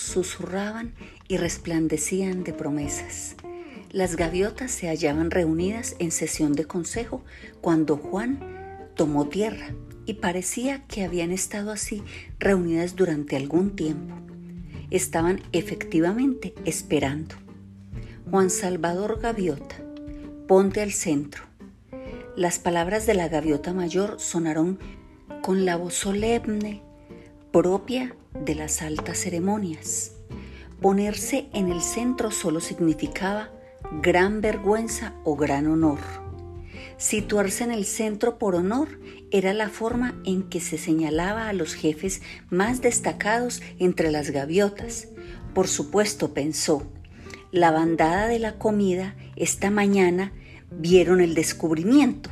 susurraban y resplandecían de promesas. Las gaviotas se hallaban reunidas en sesión de consejo cuando Juan tomó tierra y parecía que habían estado así reunidas durante algún tiempo. Estaban efectivamente esperando. Juan Salvador Gaviota, ponte al centro. Las palabras de la gaviota mayor sonaron con la voz solemne propia de las altas ceremonias. Ponerse en el centro solo significaba gran vergüenza o gran honor. Situarse en el centro por honor era la forma en que se señalaba a los jefes más destacados entre las gaviotas. Por supuesto, pensó, la bandada de la comida esta mañana vieron el descubrimiento.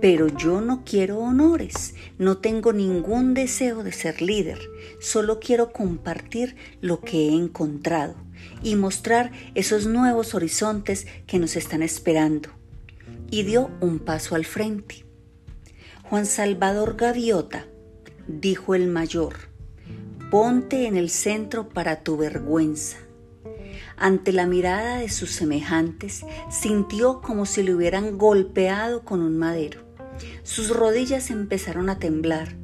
Pero yo no quiero honores, no tengo ningún deseo de ser líder, solo quiero compartir lo que he encontrado y mostrar esos nuevos horizontes que nos están esperando y dio un paso al frente. Juan Salvador Gaviota, dijo el mayor, ponte en el centro para tu vergüenza. Ante la mirada de sus semejantes, sintió como si le hubieran golpeado con un madero. Sus rodillas empezaron a temblar,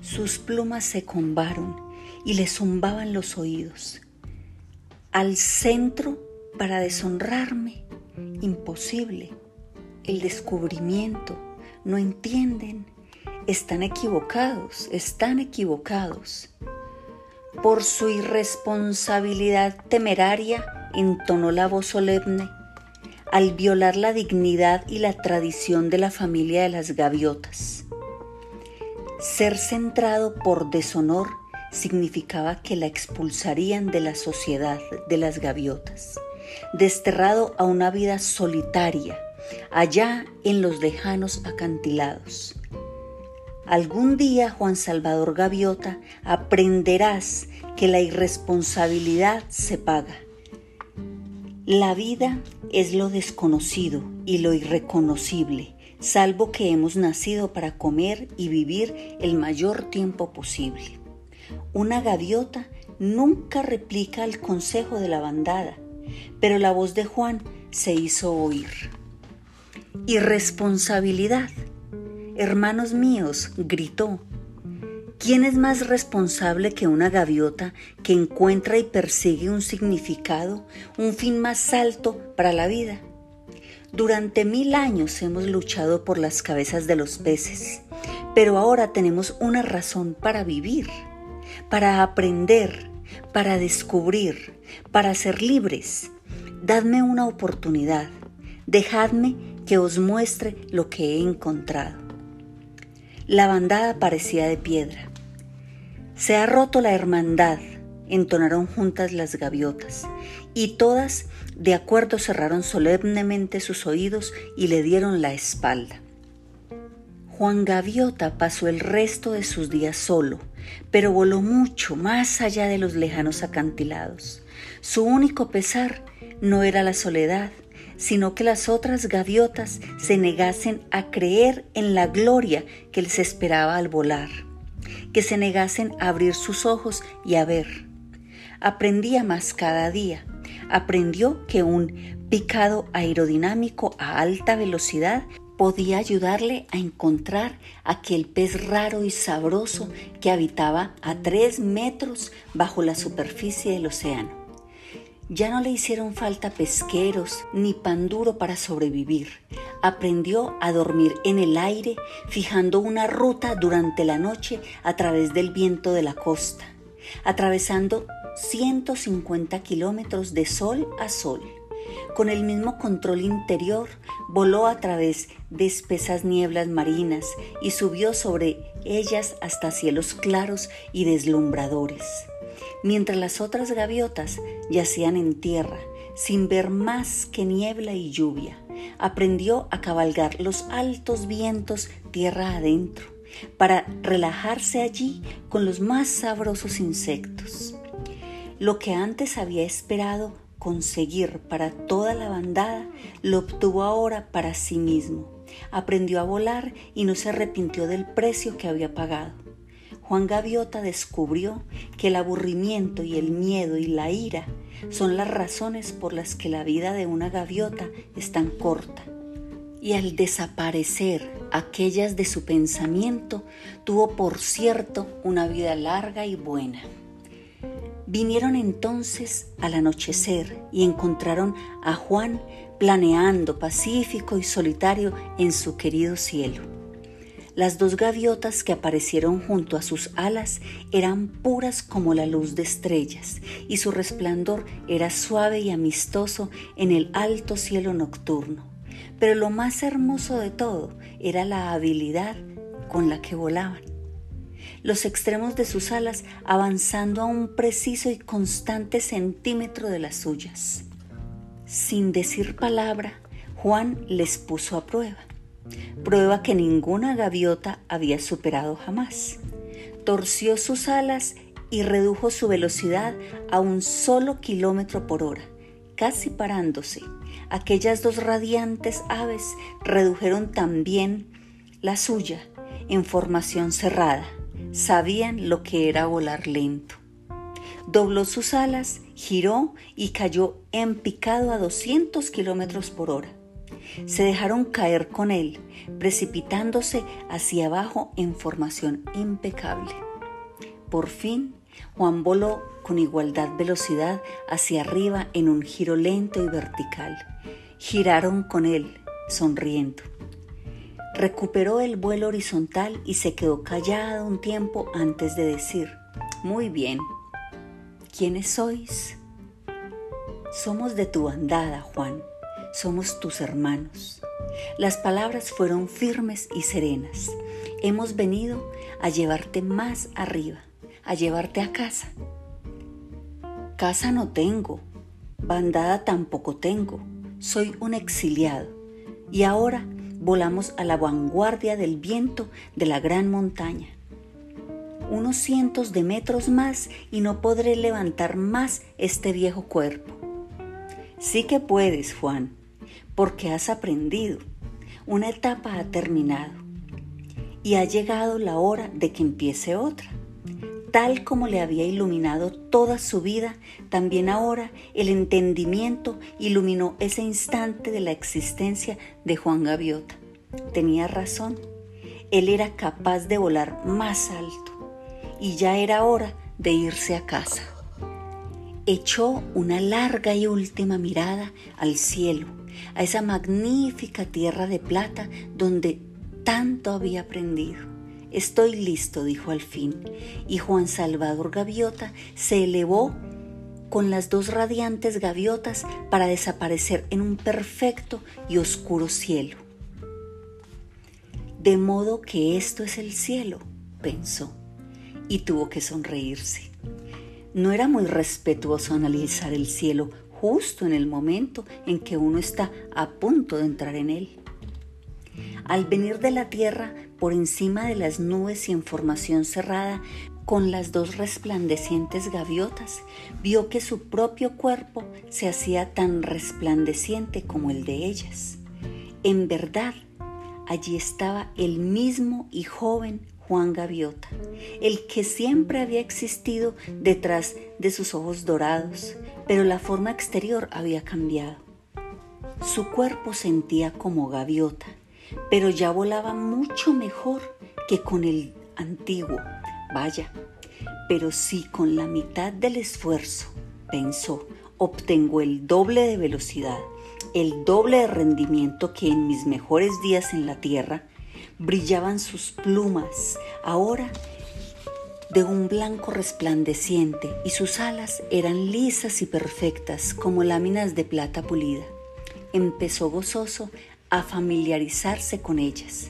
sus plumas se combaron y le zumbaban los oídos. Al centro para deshonrarme, imposible el descubrimiento, no entienden, están equivocados, están equivocados. Por su irresponsabilidad temeraria, entonó la voz solemne, al violar la dignidad y la tradición de la familia de las gaviotas. Ser centrado por deshonor significaba que la expulsarían de la sociedad de las gaviotas, desterrado a una vida solitaria, allá en los lejanos acantilados. Algún día, Juan Salvador Gaviota, aprenderás que la irresponsabilidad se paga. La vida es lo desconocido y lo irreconocible, salvo que hemos nacido para comer y vivir el mayor tiempo posible. Una gaviota nunca replica el consejo de la bandada, pero la voz de Juan se hizo oír. Irresponsabilidad. Hermanos míos, gritó. ¿Quién es más responsable que una gaviota que encuentra y persigue un significado, un fin más alto para la vida? Durante mil años hemos luchado por las cabezas de los peces, pero ahora tenemos una razón para vivir, para aprender, para descubrir, para ser libres. Dadme una oportunidad, dejadme que os muestre lo que he encontrado. La bandada parecía de piedra. Se ha roto la hermandad, entonaron juntas las gaviotas, y todas de acuerdo cerraron solemnemente sus oídos y le dieron la espalda. Juan Gaviota pasó el resto de sus días solo, pero voló mucho más allá de los lejanos acantilados. Su único pesar no era la soledad, sino que las otras gaviotas se negasen a creer en la gloria que les esperaba al volar, que se negasen a abrir sus ojos y a ver. Aprendía más cada día, aprendió que un picado aerodinámico a alta velocidad podía ayudarle a encontrar aquel pez raro y sabroso que habitaba a tres metros bajo la superficie del océano. Ya no le hicieron falta pesqueros ni pan duro para sobrevivir. Aprendió a dormir en el aire, fijando una ruta durante la noche a través del viento de la costa, atravesando 150 kilómetros de sol a sol. Con el mismo control interior, voló a través de espesas nieblas marinas y subió sobre ellas hasta cielos claros y deslumbradores mientras las otras gaviotas yacían en tierra, sin ver más que niebla y lluvia. Aprendió a cabalgar los altos vientos tierra adentro, para relajarse allí con los más sabrosos insectos. Lo que antes había esperado conseguir para toda la bandada, lo obtuvo ahora para sí mismo. Aprendió a volar y no se arrepintió del precio que había pagado. Juan Gaviota descubrió que el aburrimiento y el miedo y la ira son las razones por las que la vida de una gaviota es tan corta. Y al desaparecer aquellas de su pensamiento, tuvo por cierto una vida larga y buena. Vinieron entonces al anochecer y encontraron a Juan planeando pacífico y solitario en su querido cielo. Las dos gaviotas que aparecieron junto a sus alas eran puras como la luz de estrellas, y su resplandor era suave y amistoso en el alto cielo nocturno. Pero lo más hermoso de todo era la habilidad con la que volaban los extremos de sus alas avanzando a un preciso y constante centímetro de las suyas. Sin decir palabra, Juan les puso a prueba, prueba que ninguna gaviota había superado jamás. Torció sus alas y redujo su velocidad a un solo kilómetro por hora, casi parándose. Aquellas dos radiantes aves redujeron también la suya en formación cerrada sabían lo que era volar lento. Dobló sus alas, giró y cayó en picado a 200 kilómetros por hora. Se dejaron caer con él, precipitándose hacia abajo en formación impecable. Por fin, Juan voló con igualdad velocidad hacia arriba en un giro lento y vertical. Giraron con él, sonriendo. Recuperó el vuelo horizontal y se quedó callado un tiempo antes de decir, muy bien, ¿quiénes sois? Somos de tu bandada, Juan, somos tus hermanos. Las palabras fueron firmes y serenas. Hemos venido a llevarte más arriba, a llevarte a casa. Casa no tengo, bandada tampoco tengo, soy un exiliado y ahora volamos a la vanguardia del viento de la gran montaña. Unos cientos de metros más y no podré levantar más este viejo cuerpo. Sí que puedes, Juan, porque has aprendido. Una etapa ha terminado y ha llegado la hora de que empiece otra. Tal como le había iluminado toda su vida, también ahora el entendimiento iluminó ese instante de la existencia de Juan Gaviota. Tenía razón, él era capaz de volar más alto y ya era hora de irse a casa. Echó una larga y última mirada al cielo, a esa magnífica tierra de plata donde tanto había aprendido Estoy listo, dijo al fin, y Juan Salvador Gaviota se elevó con las dos radiantes gaviotas para desaparecer en un perfecto y oscuro cielo. De modo que esto es el cielo, pensó, y tuvo que sonreírse. No era muy respetuoso analizar el cielo justo en el momento en que uno está a punto de entrar en él. Al venir de la tierra por encima de las nubes y en formación cerrada, con las dos resplandecientes gaviotas, vio que su propio cuerpo se hacía tan resplandeciente como el de ellas. En verdad, allí estaba el mismo y joven Juan Gaviota, el que siempre había existido detrás de sus ojos dorados, pero la forma exterior había cambiado. Su cuerpo sentía como gaviota, pero ya volaba mucho mejor que con el antiguo. Vaya, pero si con la mitad del esfuerzo, pensó, obtengo el doble de velocidad, el doble de rendimiento que en mis mejores días en la tierra, brillaban sus plumas, ahora de un blanco resplandeciente, y sus alas eran lisas y perfectas como láminas de plata pulida. Empezó gozoso a familiarizarse con ellas,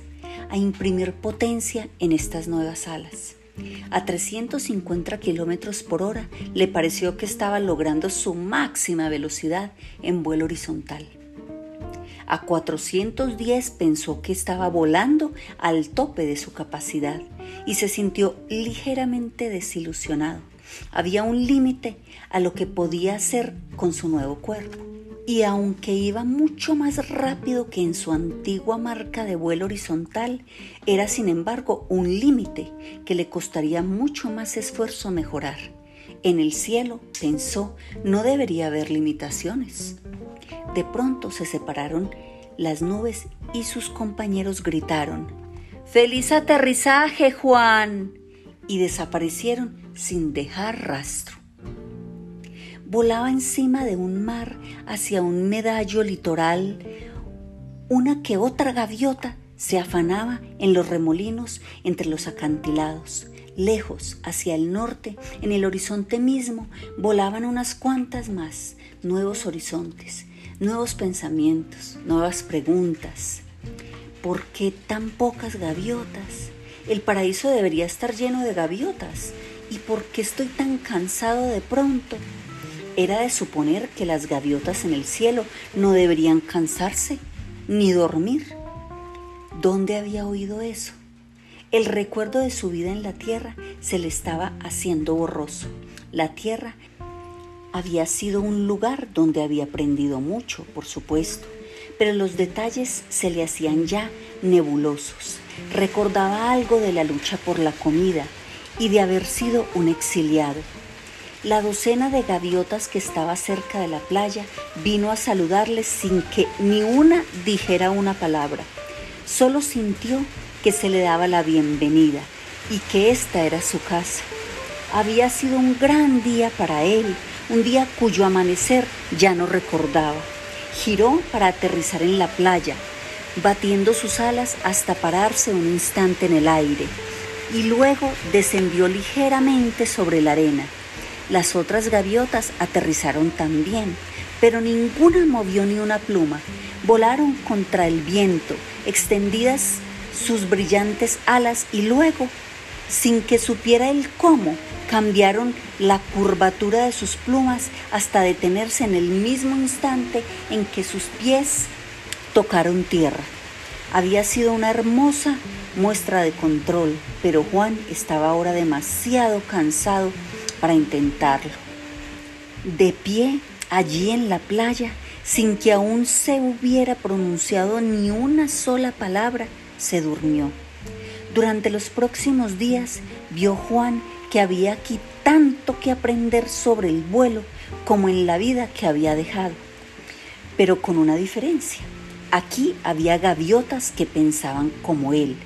a imprimir potencia en estas nuevas alas. A 350 kilómetros por hora le pareció que estaba logrando su máxima velocidad en vuelo horizontal. A 410 pensó que estaba volando al tope de su capacidad y se sintió ligeramente desilusionado. Había un límite a lo que podía hacer con su nuevo cuerpo. y aunque iba mucho más rápido que en su antigua marca de vuelo horizontal, era sin embargo un límite que le costaría mucho más esfuerzo mejorar. En el cielo, pensó, no debería haber limitaciones. De pronto se separaron las nubes y sus compañeros gritaron, ¡Feliz aterrizaje, Juan! y desaparecieron sin dejar rastro volaba encima de un mar hacia un medallo litoral, una que otra gaviota se afanaba en los remolinos entre los acantilados. Lejos, hacia el norte, en el horizonte mismo, volaban unas cuantas más, nuevos horizontes, nuevos pensamientos, nuevas preguntas. ¿Por qué tan pocas gaviotas? El paraíso debería estar lleno de gaviotas. ¿Y por qué estoy tan cansado de pronto? Era de suponer que las gaviotas en el cielo no deberían cansarse ni dormir. ¿Dónde había oído eso? El recuerdo de su vida en la tierra se le estaba haciendo borroso. La tierra había sido un lugar donde había aprendido mucho, por supuesto, pero los detalles se le hacían ya nebulosos. Recordaba algo de la lucha por la comida y de haber sido un exiliado la docena de gaviotas que estaba cerca de la playa vino a saludarles sin que ni una dijera una palabra. Solo sintió que se le daba la bienvenida y que esta era su casa. Había sido un gran día para él, un día cuyo amanecer ya no recordaba. Giró para aterrizar en la playa, batiendo sus alas hasta pararse un instante en el aire, y luego descendió ligeramente sobre la arena. Las otras gaviotas aterrizaron también, pero ninguna movió ni una pluma. Volaron contra el viento, extendidas sus brillantes alas y luego, sin que supiera el cómo, cambiaron la curvatura de sus plumas hasta detenerse en el mismo instante en que sus pies tocaron tierra. Había sido una hermosa muestra de control, pero Juan estaba ahora demasiado cansado para intentarlo. De pie, allí en la playa, sin que aún se hubiera pronunciado ni una sola palabra, se durmió. Durante los próximos días vio Juan que había aquí tanto que aprender sobre el vuelo como en la vida que había dejado, pero con una diferencia. Aquí había gaviotas que pensaban como él,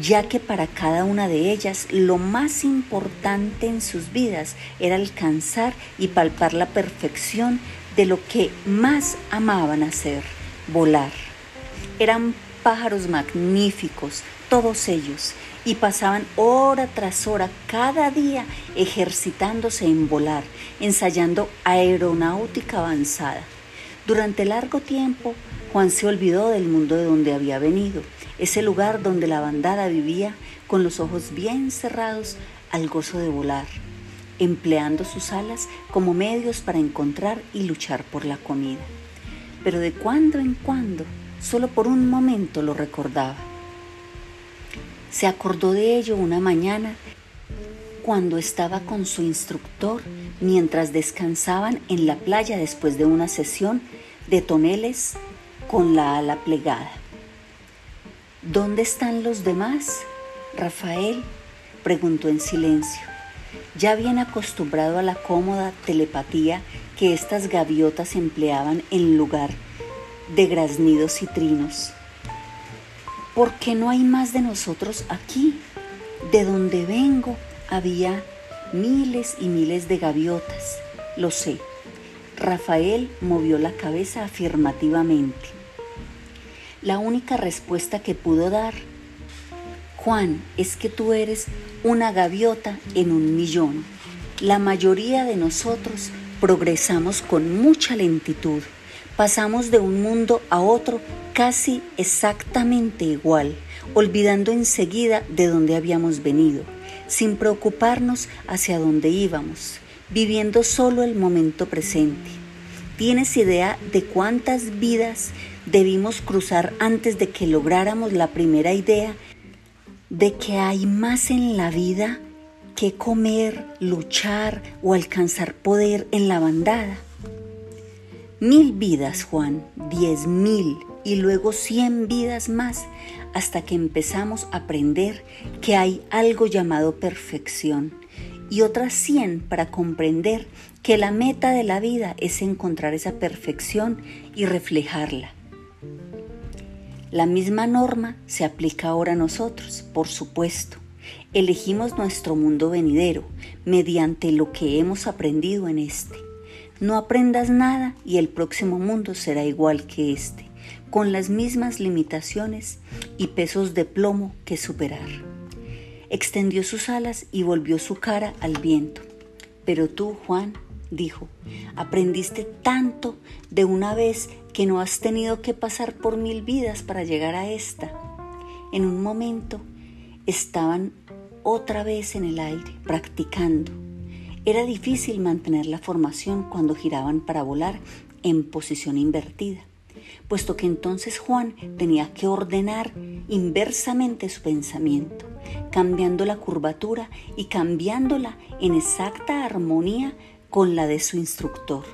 ya que para cada una de ellas lo más importante en sus vidas era alcanzar y palpar la perfección de lo que más amaban hacer, volar. Eran pájaros magníficos, todos ellos, y pasaban hora tras hora cada día ejercitándose en volar, ensayando aeronáutica avanzada. Durante largo tiempo, Juan se olvidó del mundo de donde había venido ese lugar donde la bandada vivía con los ojos bien cerrados al gozo de volar, empleando sus alas como medios para encontrar y luchar por la comida. Pero de cuando en cuando, solo por un momento lo recordaba. Se acordó de ello una mañana cuando estaba con su instructor mientras descansaban en la playa después de una sesión de toneles con la ala plegada. ¿Dónde están los demás? Rafael preguntó en silencio, ya bien acostumbrado a la cómoda telepatía que estas gaviotas empleaban en lugar de graznidos y trinos. ¿Por qué no hay más de nosotros aquí? De donde vengo había miles y miles de gaviotas, lo sé. Rafael movió la cabeza afirmativamente la única respuesta que pudo dar. Juan, es que tú eres una gaviota en un millón. La mayoría de nosotros progresamos con mucha lentitud. Pasamos de un mundo a otro casi exactamente igual, olvidando enseguida de dónde habíamos venido, sin preocuparnos hacia dónde íbamos, viviendo solo el momento presente. ¿Tienes idea de cuántas vidas debimos cruzar antes de que lográramos la primera idea de que hay más en la vida que comer, luchar o alcanzar poder en la bandada. Mil vidas, Juan, diez mil y luego cien vidas más hasta que empezamos a aprender que hay algo llamado perfección y otras cien para comprender que la meta de la vida es encontrar esa perfección y reflejarla. La misma norma se aplica ahora a nosotros, por supuesto. Elegimos nuestro mundo venidero mediante lo que hemos aprendido en este. No aprendas nada y el próximo mundo será igual que este, con las mismas limitaciones y pesos de plomo que superar. Extendió sus alas y volvió su cara al viento. Pero tú, Juan, dijo, aprendiste tanto de una vez que no has tenido que pasar por mil vidas para llegar a esta. En un momento estaban otra vez en el aire, practicando era difícil mantener la formación cuando giraban para volar en posición invertida, puesto que entonces Juan tenía que ordenar inversamente su pensamiento, cambiando la curvatura y cambiándola en exacta armonía con la de su instructor.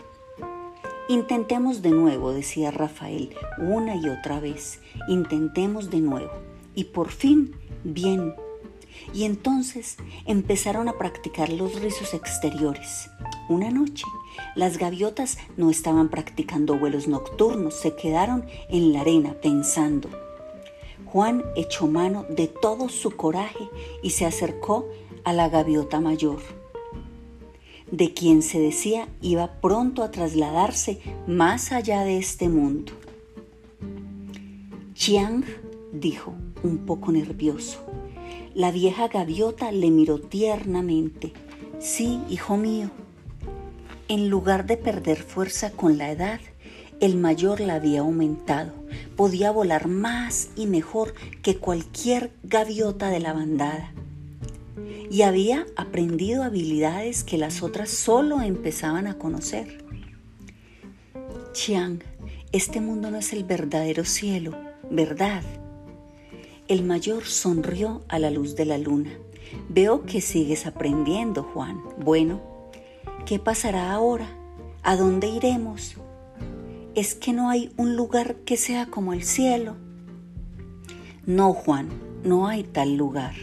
Intentemos de nuevo, decía Rafael una y otra vez, intentemos de nuevo. Y por fin, bien, y entonces empezaron a practicar los rizos exteriores. Una noche, las gaviotas no estaban practicando vuelos nocturnos, se quedaron en la arena pensando. Juan echó mano de todo su coraje y se acercó a la gaviota mayor, de quien se decía iba pronto a trasladarse más allá de este mundo. Chiang dijo, un poco nervioso, la vieja gaviota le miró tiernamente. Sí, hijo mío. En lugar de perder fuerza con la edad, el mayor la había aumentado. Podía volar más y mejor que cualquier gaviota de la bandada. Y había aprendido habilidades que las otras solo empezaban a conocer. Chiang, este mundo no es el verdadero cielo, ¿verdad? El mayor sonrió a la luz de la luna. Veo que sigues aprendiendo, Juan. Bueno, ¿qué pasará ahora? ¿A dónde iremos? ¿Es que no hay un lugar que sea como el cielo? No, Juan, no hay tal lugar.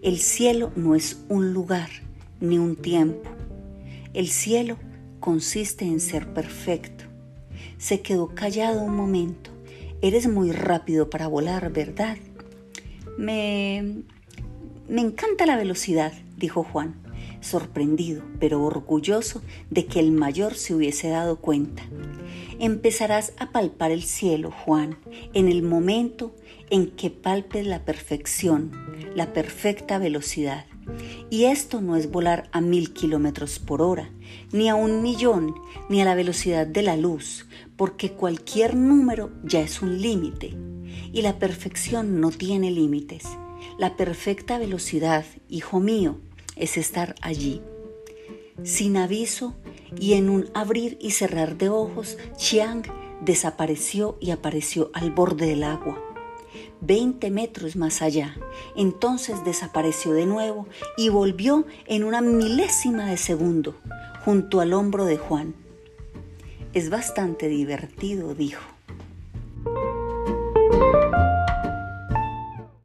El cielo no es un lugar ni un tiempo. El cielo consiste en ser perfecto. Se quedó callado un momento. Eres muy rápido para volar, ¿verdad? Me, encanta la velocidad, dijo Juan, sorprendido, pero orgulloso de que el mayor se hubiese dado cuenta. Empezarás a palpar el cielo, Juan, en el momento en que palpes la perfección, la perfecta velocidad. Y esto no es volar a mil kilómetros por hora, ni a un millón, ni a la velocidad de la luz, porque cualquier número ya es un límite y la perfección no tiene límites. La perfecta velocidad, hijo mío, es estar allí. Sin aviso y en un abrir y cerrar de ojos, Chiang desapareció y apareció al borde del agua. Veinte metros más allá. Entonces desapareció de nuevo y volvió en una milésima de segundo, junto al hombro de Juan. Es bastante divertido, dijo.